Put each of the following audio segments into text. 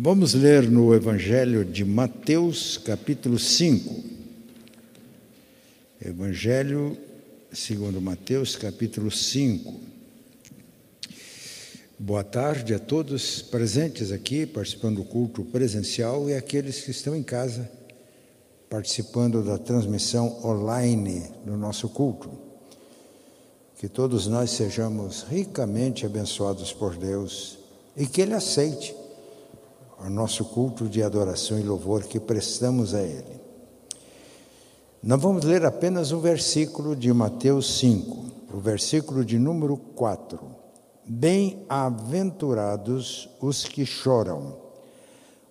Vamos ler no Evangelho de Mateus, capítulo 5. Evangelho segundo Mateus, capítulo 5. Boa tarde a todos presentes aqui, participando do culto presencial e aqueles que estão em casa, participando da transmissão online do nosso culto. Que todos nós sejamos ricamente abençoados por Deus e que Ele aceite o nosso culto de adoração e louvor que prestamos a Ele. Nós vamos ler apenas um versículo de Mateus 5, o versículo de número 4. Bem-aventurados os que choram,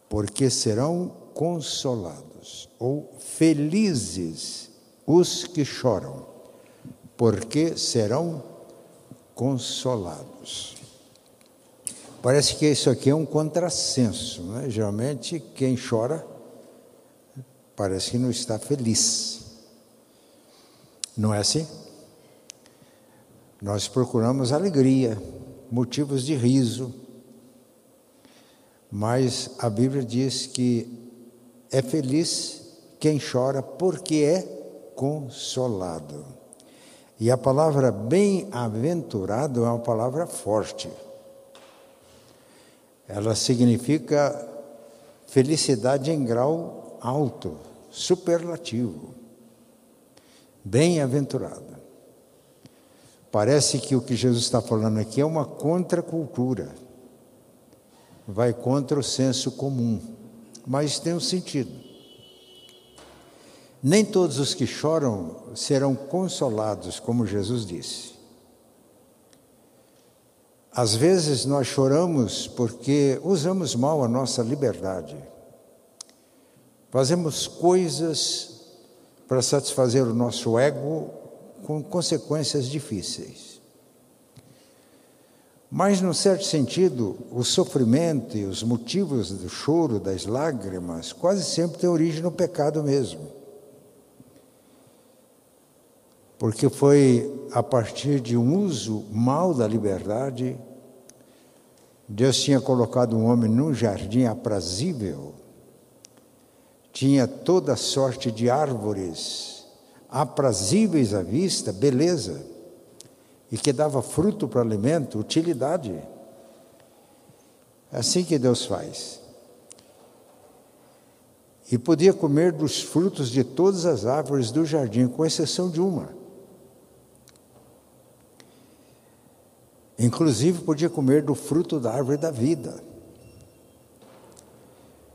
porque serão consolados, ou felizes os que choram, porque serão consolados. Parece que isso aqui é um contrassenso, né? Geralmente quem chora parece que não está feliz. Não é assim? Nós procuramos alegria, motivos de riso, mas a Bíblia diz que é feliz quem chora porque é consolado. E a palavra bem-aventurado é uma palavra forte. Ela significa felicidade em grau alto, superlativo. Bem-aventurado. Parece que o que Jesus está falando aqui é uma contracultura. Vai contra o senso comum, mas tem um sentido. Nem todos os que choram serão consolados, como Jesus disse. Às vezes nós choramos porque usamos mal a nossa liberdade. Fazemos coisas para satisfazer o nosso ego com consequências difíceis. Mas, num certo sentido, o sofrimento e os motivos do choro, das lágrimas, quase sempre têm origem no pecado mesmo. Porque foi a partir de um uso mal da liberdade Deus tinha colocado um homem num jardim aprazível, tinha toda sorte de árvores aprazíveis à vista, beleza, e que dava fruto para alimento, utilidade. É assim que Deus faz. E podia comer dos frutos de todas as árvores do jardim, com exceção de uma. Inclusive podia comer do fruto da árvore da vida.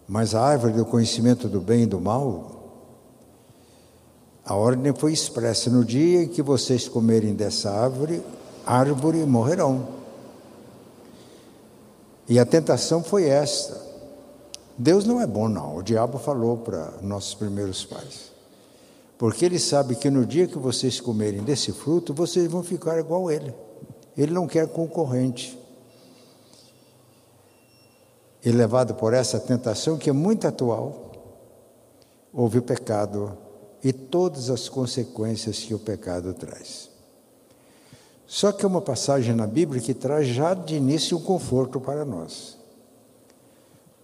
Mas a árvore do conhecimento do bem e do mal, a ordem foi expressa: no dia em que vocês comerem dessa árvore, árvore morrerão. E a tentação foi esta. Deus não é bom, não. O diabo falou para nossos primeiros pais. Porque ele sabe que no dia que vocês comerem desse fruto, vocês vão ficar igual a ele. Ele não quer concorrente. E levado por essa tentação que é muito atual, houve o pecado e todas as consequências que o pecado traz. Só que é uma passagem na Bíblia que traz já de início um conforto para nós.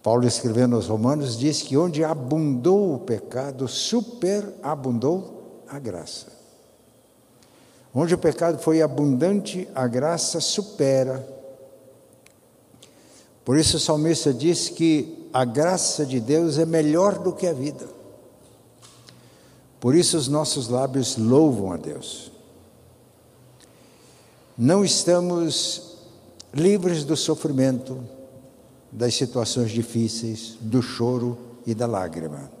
Paulo, escrevendo aos Romanos, diz que onde abundou o pecado, superabundou a graça. Onde o pecado foi abundante, a graça supera. Por isso o salmista diz que a graça de Deus é melhor do que a vida. Por isso os nossos lábios louvam a Deus. Não estamos livres do sofrimento, das situações difíceis, do choro e da lágrima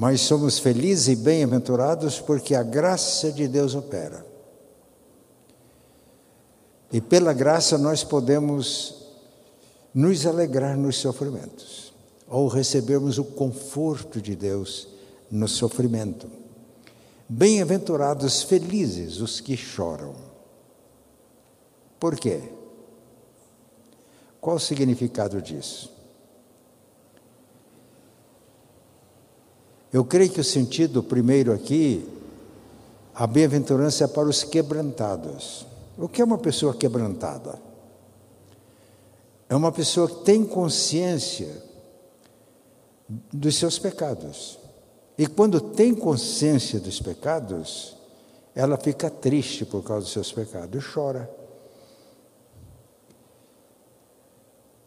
mas somos felizes e bem-aventurados porque a graça de Deus opera. E pela graça nós podemos nos alegrar nos sofrimentos, ou recebermos o conforto de Deus no sofrimento. Bem-aventurados, felizes os que choram. Por quê? Qual o significado disso? Eu creio que o sentido primeiro aqui, a bem-aventurança é para os quebrantados. O que é uma pessoa quebrantada? é uma pessoa que tem consciência dos seus pecados. E quando tem consciência dos pecados, ela fica triste por causa dos seus pecados e chora.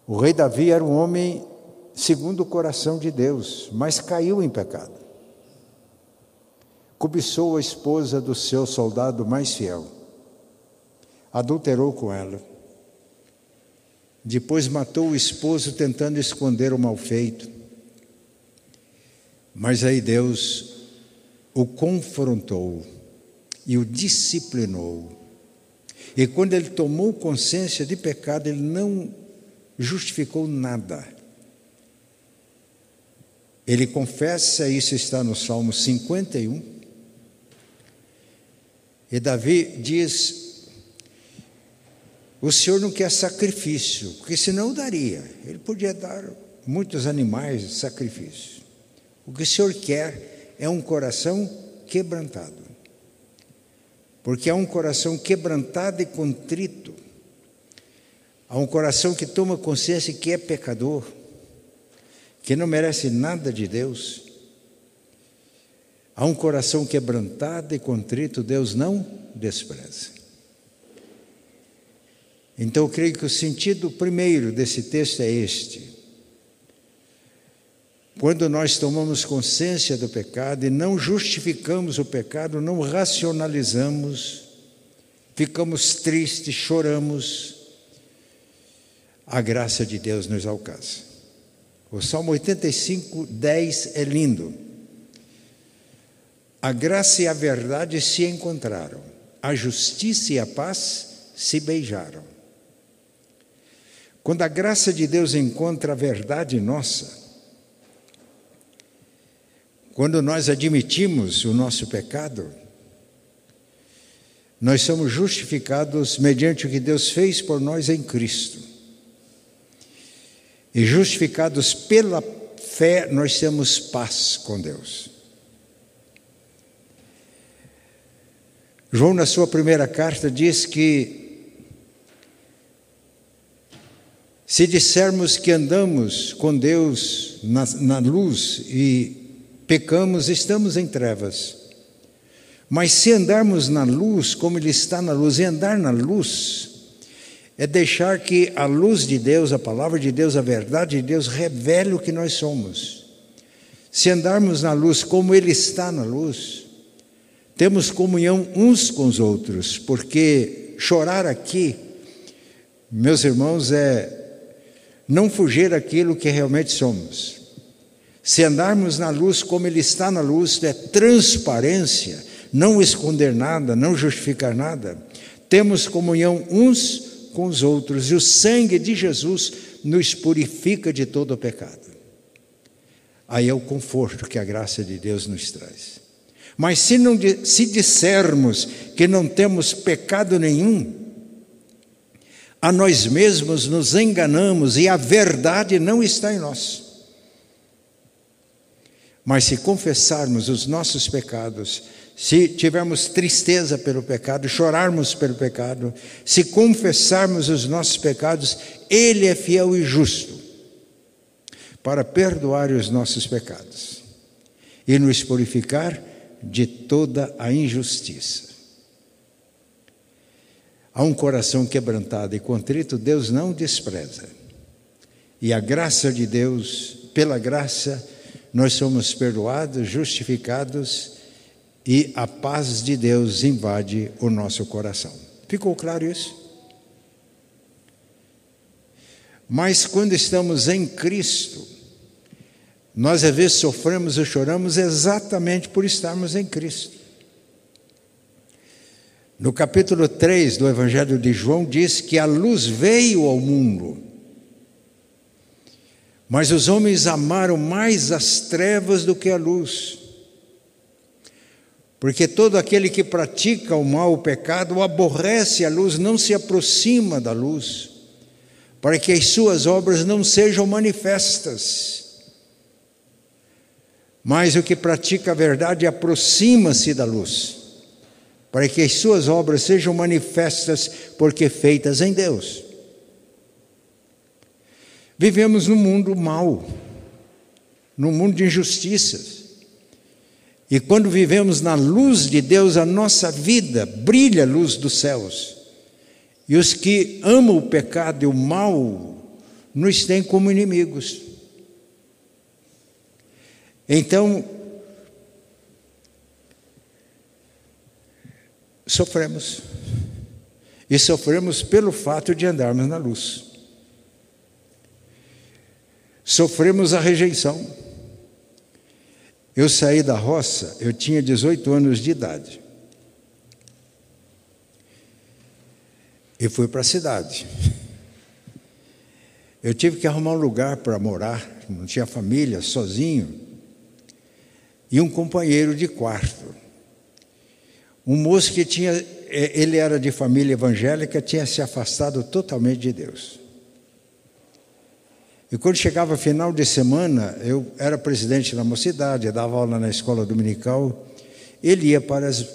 O rei Davi era um homem segundo o coração de Deus, mas caiu em pecado. Cobiçou a esposa do seu soldado mais fiel, adulterou com ela. Depois matou o esposo tentando esconder o mal feito. Mas aí Deus o confrontou e o disciplinou. E quando ele tomou consciência de pecado, ele não justificou nada. Ele confessa, isso está no Salmo 51. E Davi diz: O Senhor não quer sacrifício, porque senão daria. Ele podia dar muitos animais de sacrifício. O que o Senhor quer é um coração quebrantado. Porque é um coração quebrantado e contrito. Há um coração que toma consciência que é pecador, que não merece nada de Deus. Há um coração quebrantado e contrito, Deus não despreza. Então eu creio que o sentido primeiro desse texto é este. Quando nós tomamos consciência do pecado e não justificamos o pecado, não racionalizamos, ficamos tristes, choramos, a graça de Deus nos alcança. O Salmo 85, 10 é lindo. A graça e a verdade se encontraram, a justiça e a paz se beijaram. Quando a graça de Deus encontra a verdade nossa, quando nós admitimos o nosso pecado, nós somos justificados mediante o que Deus fez por nós em Cristo. E justificados pela fé, nós temos paz com Deus. João, na sua primeira carta, diz que se dissermos que andamos com Deus na, na luz e pecamos, estamos em trevas. Mas se andarmos na luz, como Ele está na luz, e andar na luz, é deixar que a luz de Deus, a palavra de Deus, a verdade de Deus revele o que nós somos. Se andarmos na luz como Ele está na luz, temos comunhão uns com os outros, porque chorar aqui, meus irmãos, é não fugir aquilo que realmente somos. Se andarmos na luz como Ele está na luz, é transparência, não esconder nada, não justificar nada. Temos comunhão uns com os outros e o sangue de Jesus nos purifica de todo o pecado. Aí é o conforto que a graça de Deus nos traz. Mas se, não, se dissermos que não temos pecado nenhum, a nós mesmos nos enganamos e a verdade não está em nós. Mas se confessarmos os nossos pecados, se tivermos tristeza pelo pecado, chorarmos pelo pecado, se confessarmos os nossos pecados, Ele é fiel e justo para perdoar os nossos pecados e nos purificar de toda a injustiça. Há um coração quebrantado e contrito, Deus não despreza. E a graça de Deus, pela graça, nós somos perdoados, justificados e a paz de Deus invade o nosso coração. Ficou claro isso? Mas quando estamos em Cristo, nós às vezes sofremos e choramos exatamente por estarmos em Cristo. No capítulo 3 do Evangelho de João, diz que a luz veio ao mundo mas os homens amaram mais as trevas do que a luz. Porque todo aquele que pratica o mal, o pecado, aborrece a luz, não se aproxima da luz, para que as suas obras não sejam manifestas. Mas o que pratica a verdade aproxima-se da luz, para que as suas obras sejam manifestas, porque feitas em Deus. Vivemos num mundo mau, num mundo de injustiças. E quando vivemos na luz de Deus, a nossa vida brilha a luz dos céus. E os que amam o pecado e o mal nos têm como inimigos. Então, sofremos. E sofremos pelo fato de andarmos na luz. Sofremos a rejeição. Eu saí da roça, eu tinha 18 anos de idade. E fui para a cidade. Eu tive que arrumar um lugar para morar, não tinha família, sozinho. E um companheiro de quarto. Um moço que tinha, é, ele era de família evangélica, tinha se afastado totalmente de Deus. E quando chegava final de semana, eu era presidente da mocidade, dava aula na escola dominical, ele ia para as,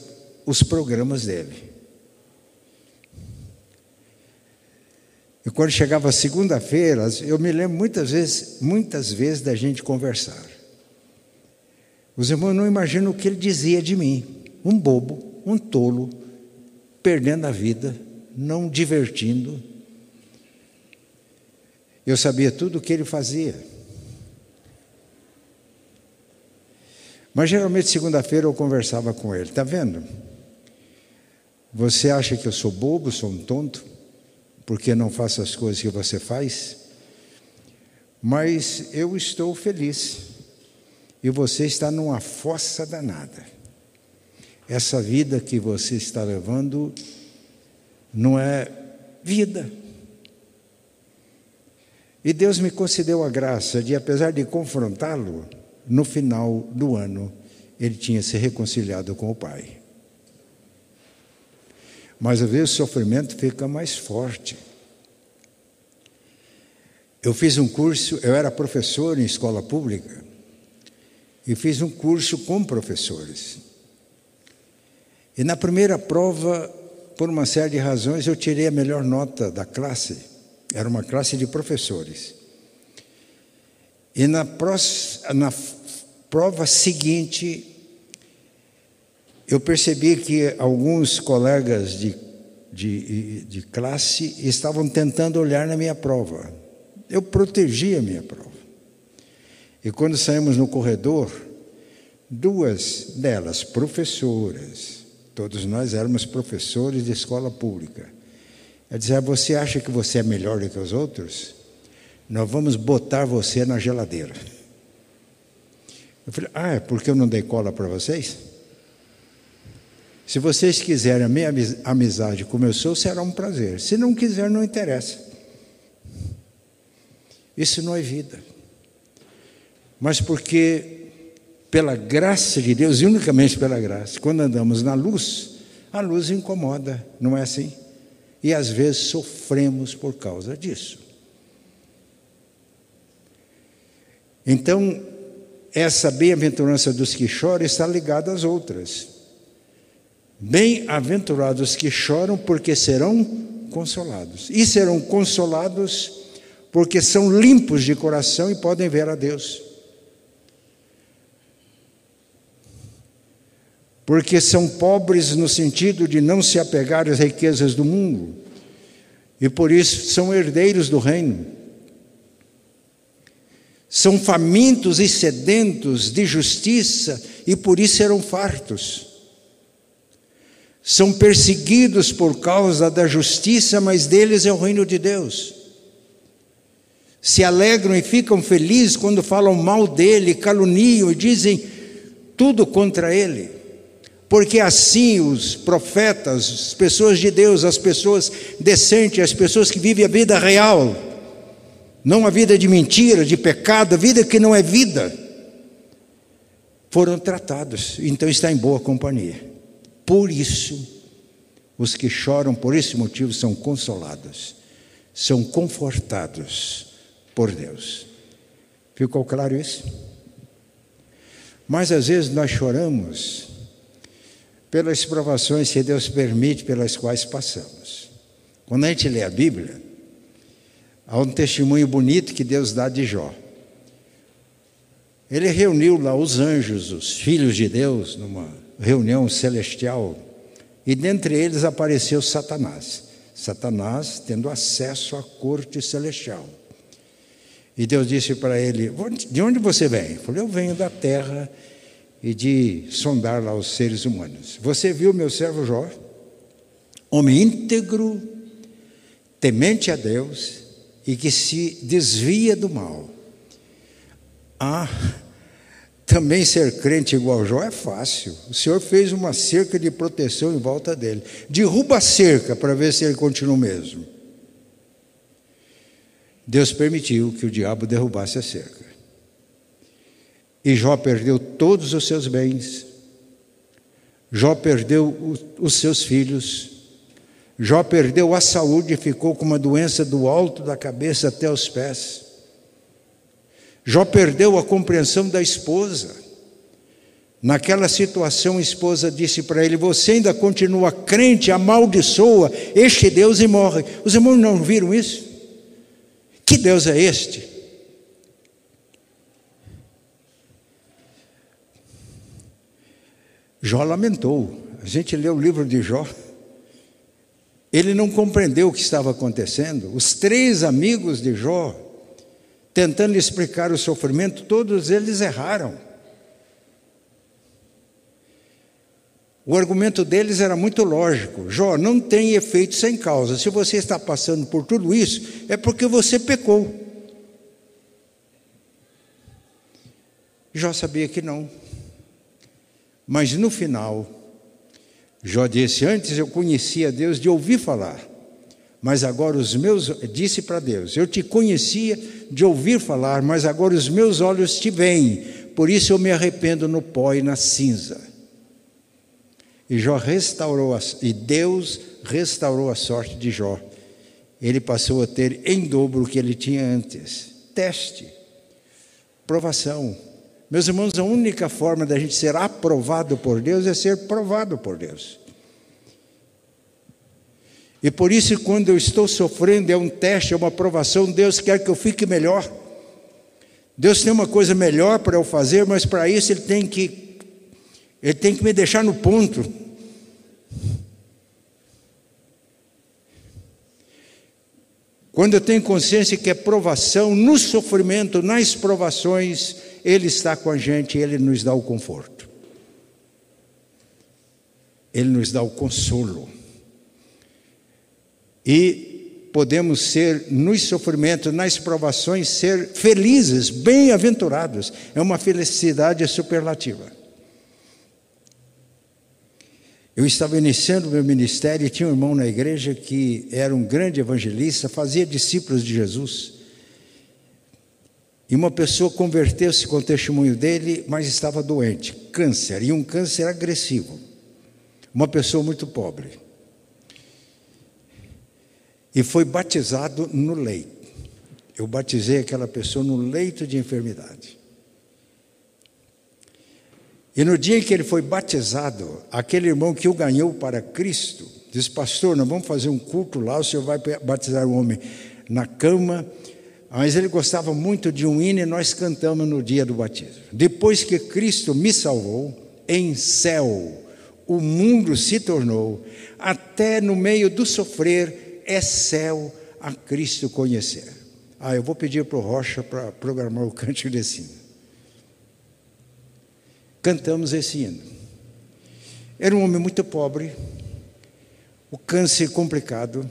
os programas dele. E quando chegava segunda-feira, eu me lembro muitas vezes, muitas vezes da gente conversar. Os irmãos não imaginam o que ele dizia de mim, um bobo, um tolo, perdendo a vida, não divertindo. Eu sabia tudo o que ele fazia. Mas geralmente segunda-feira eu conversava com ele, está vendo? Você acha que eu sou bobo, sou um tonto, porque não faço as coisas que você faz? Mas eu estou feliz. E você está numa fossa danada. Essa vida que você está levando não é vida. E Deus me concedeu a graça de, apesar de confrontá-lo, no final do ano, ele tinha se reconciliado com o Pai. Mas às vezes o sofrimento fica mais forte. Eu fiz um curso, eu era professor em escola pública, e fiz um curso com professores. E na primeira prova, por uma série de razões, eu tirei a melhor nota da classe. Era uma classe de professores. E na, na prova seguinte, eu percebi que alguns colegas de, de, de classe estavam tentando olhar na minha prova. Eu protegi a minha prova. E quando saímos no corredor, duas delas, professoras, Todos nós éramos professores de escola pública. Ela dizia: Você acha que você é melhor do que os outros? Nós vamos botar você na geladeira. Eu falei: Ah, é porque eu não dei cola para vocês? Se vocês quiserem a minha amizade como eu sou, será um prazer. Se não quiser, não interessa. Isso não é vida. Mas porque pela graça de Deus, e unicamente pela graça, quando andamos na luz, a luz incomoda, não é assim? E às vezes sofremos por causa disso. Então, essa bem-aventurança dos que choram está ligada às outras. Bem-aventurados que choram, porque serão consolados. E serão consolados porque são limpos de coração e podem ver a Deus. Porque são pobres no sentido de não se apegar às riquezas do mundo e por isso são herdeiros do reino. São famintos e sedentos de justiça e por isso serão fartos. São perseguidos por causa da justiça, mas deles é o reino de Deus. Se alegram e ficam felizes quando falam mal dele, caluniam e dizem tudo contra ele porque assim os profetas, as pessoas de Deus, as pessoas decentes, as pessoas que vivem a vida real, não a vida de mentira, de pecado, a vida que não é vida, foram tratados, então está em boa companhia. Por isso, os que choram por esse motivo são consolados, são confortados por Deus. Ficou claro isso? Mas às vezes nós choramos pelas provações que Deus permite, pelas quais passamos. Quando a gente lê a Bíblia, Há um testemunho bonito que Deus dá de Jó. Ele reuniu lá os anjos, os filhos de Deus, numa reunião celestial, e dentre eles apareceu Satanás. Satanás tendo acesso à corte celestial. E Deus disse para ele: De onde você vem? Ele falou: Eu venho da terra e de sondar lá os seres humanos. Você viu meu servo Jó? Homem íntegro, temente a Deus e que se desvia do mal. Ah, também ser crente igual Jó é fácil. O Senhor fez uma cerca de proteção em volta dele. Derruba a cerca para ver se ele continua o mesmo. Deus permitiu que o diabo derrubasse a cerca. E Jó perdeu todos os seus bens. Jó perdeu os seus filhos. Jó perdeu a saúde e ficou com uma doença do alto da cabeça até os pés. Jó perdeu a compreensão da esposa. Naquela situação, a esposa disse para ele: Você ainda continua crente, amaldiçoa este Deus e morre. Os irmãos não viram isso? Que Deus é este? Jó lamentou. A gente lê o livro de Jó. Ele não compreendeu o que estava acontecendo. Os três amigos de Jó, tentando explicar o sofrimento, todos eles erraram. O argumento deles era muito lógico. Jó, não tem efeito sem causa. Se você está passando por tudo isso, é porque você pecou. Jó sabia que não. Mas no final, Jó disse: Antes eu conhecia Deus de ouvir falar, mas agora os meus. Disse para Deus: Eu te conhecia de ouvir falar, mas agora os meus olhos te veem, por isso eu me arrependo no pó e na cinza. E Jó restaurou a, e Deus restaurou a sorte de Jó. Ele passou a ter em dobro o que ele tinha antes. Teste, provação. Meus irmãos, a única forma da gente ser aprovado por Deus é ser provado por Deus. E por isso, quando eu estou sofrendo, é um teste, é uma provação, Deus quer que eu fique melhor. Deus tem uma coisa melhor para eu fazer, mas para isso Ele tem que ele tem que me deixar no ponto. Quando eu tenho consciência que é provação, no sofrimento, nas provações, Ele está com a gente, Ele nos dá o conforto. Ele nos dá o consolo. E podemos ser, nos sofrimentos, nas provações, ser felizes, bem-aventurados. É uma felicidade superlativa. Eu estava iniciando meu ministério e tinha um irmão na igreja que era um grande evangelista, fazia discípulos de Jesus. E uma pessoa converteu-se com o testemunho dele, mas estava doente, câncer, e um câncer agressivo. Uma pessoa muito pobre. E foi batizado no leito. Eu batizei aquela pessoa no leito de enfermidade. E no dia em que ele foi batizado, aquele irmão que o ganhou para Cristo, disse: Pastor, nós vamos fazer um culto lá, o senhor vai batizar o homem na cama. Mas ele gostava muito de um hino e nós cantamos no dia do batismo. Depois que Cristo me salvou, em céu o mundo se tornou, até no meio do sofrer, é céu a Cristo conhecer. Ah, eu vou pedir para o Rocha para programar o cântico desse hino cantamos esse hino. Era um homem muito pobre, o câncer complicado,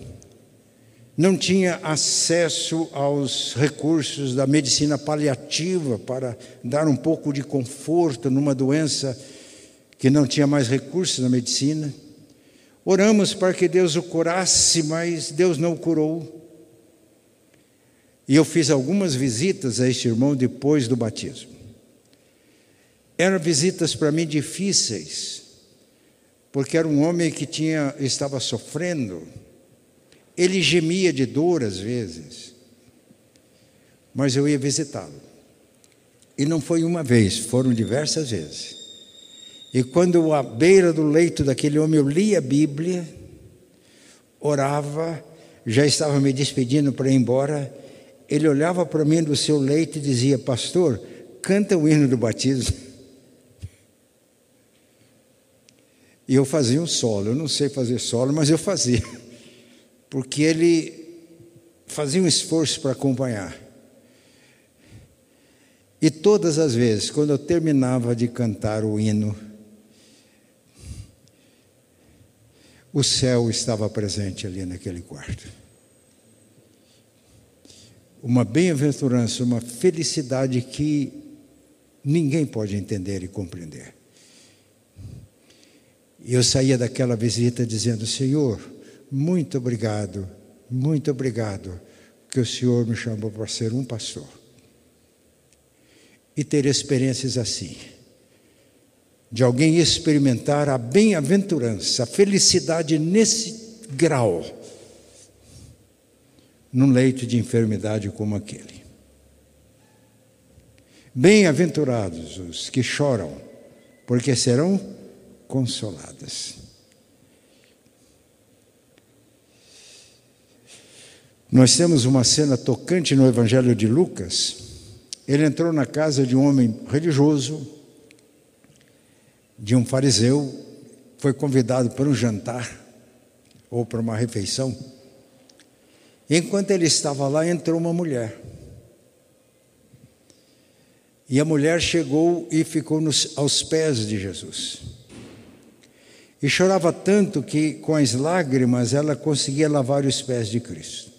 não tinha acesso aos recursos da medicina paliativa para dar um pouco de conforto numa doença que não tinha mais recursos na medicina. Oramos para que Deus o curasse, mas Deus não o curou. E eu fiz algumas visitas a este irmão depois do batismo. Eram visitas para mim difíceis, porque era um homem que tinha, estava sofrendo. Ele gemia de dor às vezes, mas eu ia visitá-lo. E não foi uma vez, foram diversas vezes. E quando à beira do leito daquele homem eu lia a Bíblia, orava, já estava me despedindo para ir embora, ele olhava para mim do seu leito e dizia: Pastor, canta o hino do batismo. E eu fazia um solo. Eu não sei fazer solo, mas eu fazia. Porque ele fazia um esforço para acompanhar. E todas as vezes, quando eu terminava de cantar o hino, o céu estava presente ali naquele quarto. Uma bem-aventurança, uma felicidade que ninguém pode entender e compreender. E eu saía daquela visita dizendo: Senhor, muito obrigado, muito obrigado que o Senhor me chamou para ser um pastor. E ter experiências assim, de alguém experimentar a bem-aventurança, a felicidade nesse grau, num leito de enfermidade como aquele. Bem-aventurados os que choram, porque serão consoladas. Nós temos uma cena tocante no Evangelho de Lucas. Ele entrou na casa de um homem religioso, de um fariseu, foi convidado para um jantar ou para uma refeição. Enquanto ele estava lá, entrou uma mulher. E a mulher chegou e ficou nos, aos pés de Jesus. E chorava tanto que, com as lágrimas, ela conseguia lavar os pés de Cristo.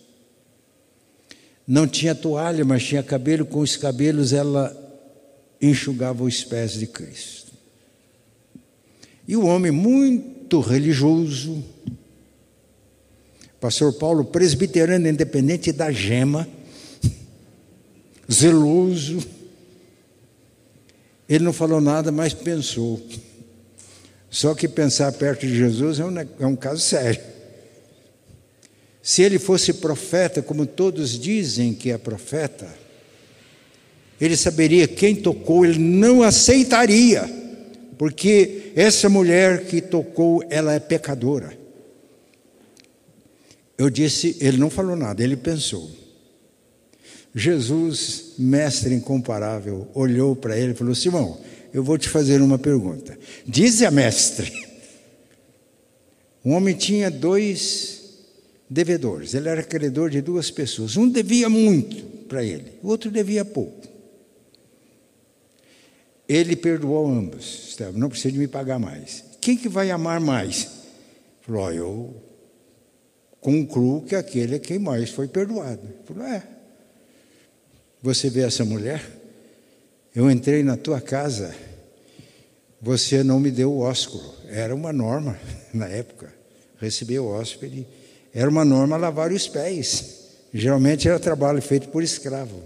Não tinha toalha, mas tinha cabelo, com os cabelos ela enxugava os pés de Cristo. E o homem, muito religioso, pastor Paulo, presbiterano independente da gema, zeloso, ele não falou nada, mas pensou. Só que pensar perto de Jesus é um, é um caso sério. Se ele fosse profeta, como todos dizem que é profeta, ele saberia quem tocou, ele não aceitaria, porque essa mulher que tocou, ela é pecadora. Eu disse, ele não falou nada, ele pensou. Jesus, mestre incomparável, olhou para ele e falou: Simão, eu vou te fazer uma pergunta. Diz a mestre: um homem tinha dois devedores, ele era credor de duas pessoas. Um devia muito para ele, o outro devia pouco. Ele perdoou ambos, não precisa de me pagar mais. Quem que vai amar mais? Falou: oh, eu concluo que aquele é quem mais foi perdoado. Falou: é. Você vê essa mulher? Eu entrei na tua casa, você não me deu o ósculo. Era uma norma na época. Receber o hóspede era uma norma lavar os pés. Geralmente era trabalho feito por escravo.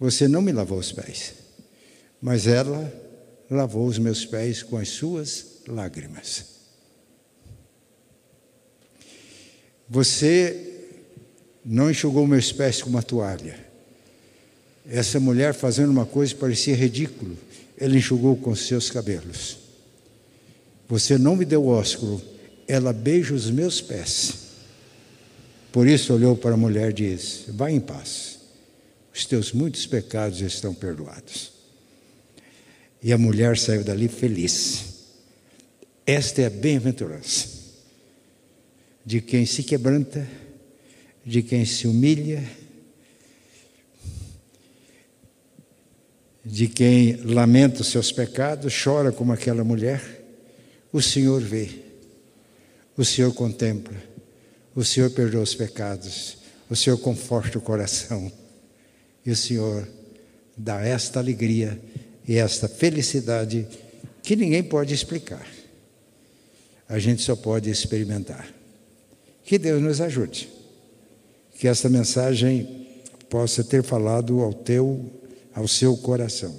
Você não me lavou os pés, mas ela lavou os meus pés com as suas lágrimas. Você não enxugou meus pés com uma toalha, essa mulher fazendo uma coisa parecia ridículo, ele enxugou com seus cabelos. Você não me deu ósculo, ela beija os meus pés. Por isso olhou para a mulher e disse: Vá em paz, os teus muitos pecados estão perdoados. E a mulher saiu dali feliz. Esta é a bem-aventurança de quem se quebranta, de quem se humilha de quem lamenta os seus pecados, chora como aquela mulher, o Senhor vê, o Senhor contempla, o Senhor perdoa os pecados, o Senhor conforta o coração e o Senhor dá esta alegria e esta felicidade que ninguém pode explicar. A gente só pode experimentar. Que Deus nos ajude. Que esta mensagem possa ter falado ao teu ao seu coração.